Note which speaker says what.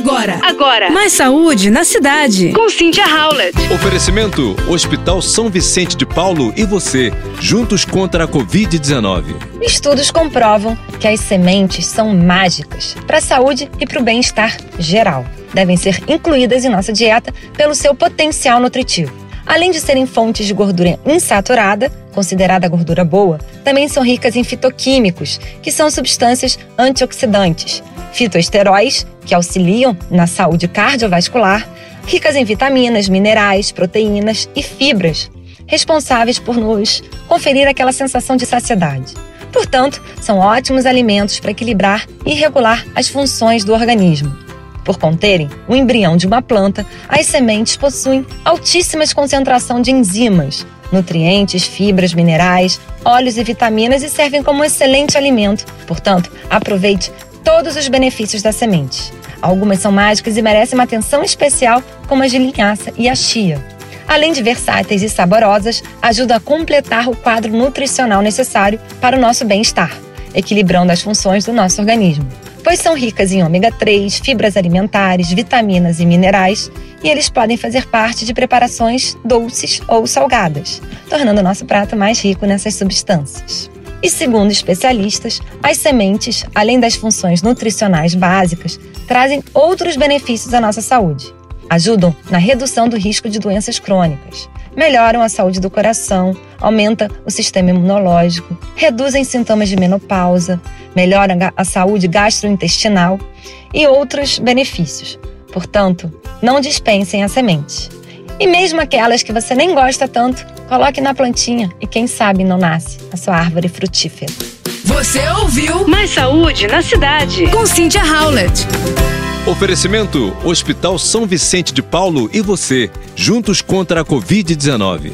Speaker 1: Agora.
Speaker 2: Agora.
Speaker 1: Mais saúde na cidade.
Speaker 2: Com Cynthia Howlett.
Speaker 3: Oferecimento: Hospital São Vicente de Paulo e você, juntos contra a Covid-19.
Speaker 4: Estudos comprovam que as sementes são mágicas para a saúde e para o bem-estar geral. Devem ser incluídas em nossa dieta pelo seu potencial nutritivo. Além de serem fontes de gordura insaturada, considerada gordura boa, também são ricas em fitoquímicos, que são substâncias antioxidantes, fitoesteróis, que auxiliam na saúde cardiovascular, ricas em vitaminas, minerais, proteínas e fibras, responsáveis por nos conferir aquela sensação de saciedade. Portanto, são ótimos alimentos para equilibrar e regular as funções do organismo. Por conterem o embrião de uma planta, as sementes possuem altíssimas concentração de enzimas, nutrientes, fibras, minerais, óleos e vitaminas e servem como um excelente alimento. Portanto, aproveite todos os benefícios da semente. Algumas são mágicas e merecem uma atenção especial, como a de linhaça e a chia. Além de versáteis e saborosas, ajudam a completar o quadro nutricional necessário para o nosso bem-estar, equilibrando as funções do nosso organismo pois são ricas em ômega 3, fibras alimentares, vitaminas e minerais, e eles podem fazer parte de preparações doces ou salgadas, tornando o nosso prato mais rico nessas substâncias. E segundo especialistas, as sementes, além das funções nutricionais básicas, trazem outros benefícios à nossa saúde. Ajudam na redução do risco de doenças crônicas, melhoram a saúde do coração, aumenta o sistema imunológico, reduzem sintomas de menopausa, melhoram a saúde gastrointestinal e outros benefícios. Portanto, não dispensem as sementes. E mesmo aquelas que você nem gosta tanto, coloque na plantinha e quem sabe não nasce a sua árvore frutífera.
Speaker 1: Você ouviu
Speaker 2: Mais saúde na cidade.
Speaker 1: com Cynthia Howlett.
Speaker 3: Oferecimento: Hospital São Vicente de Paulo e você, juntos contra a Covid-19.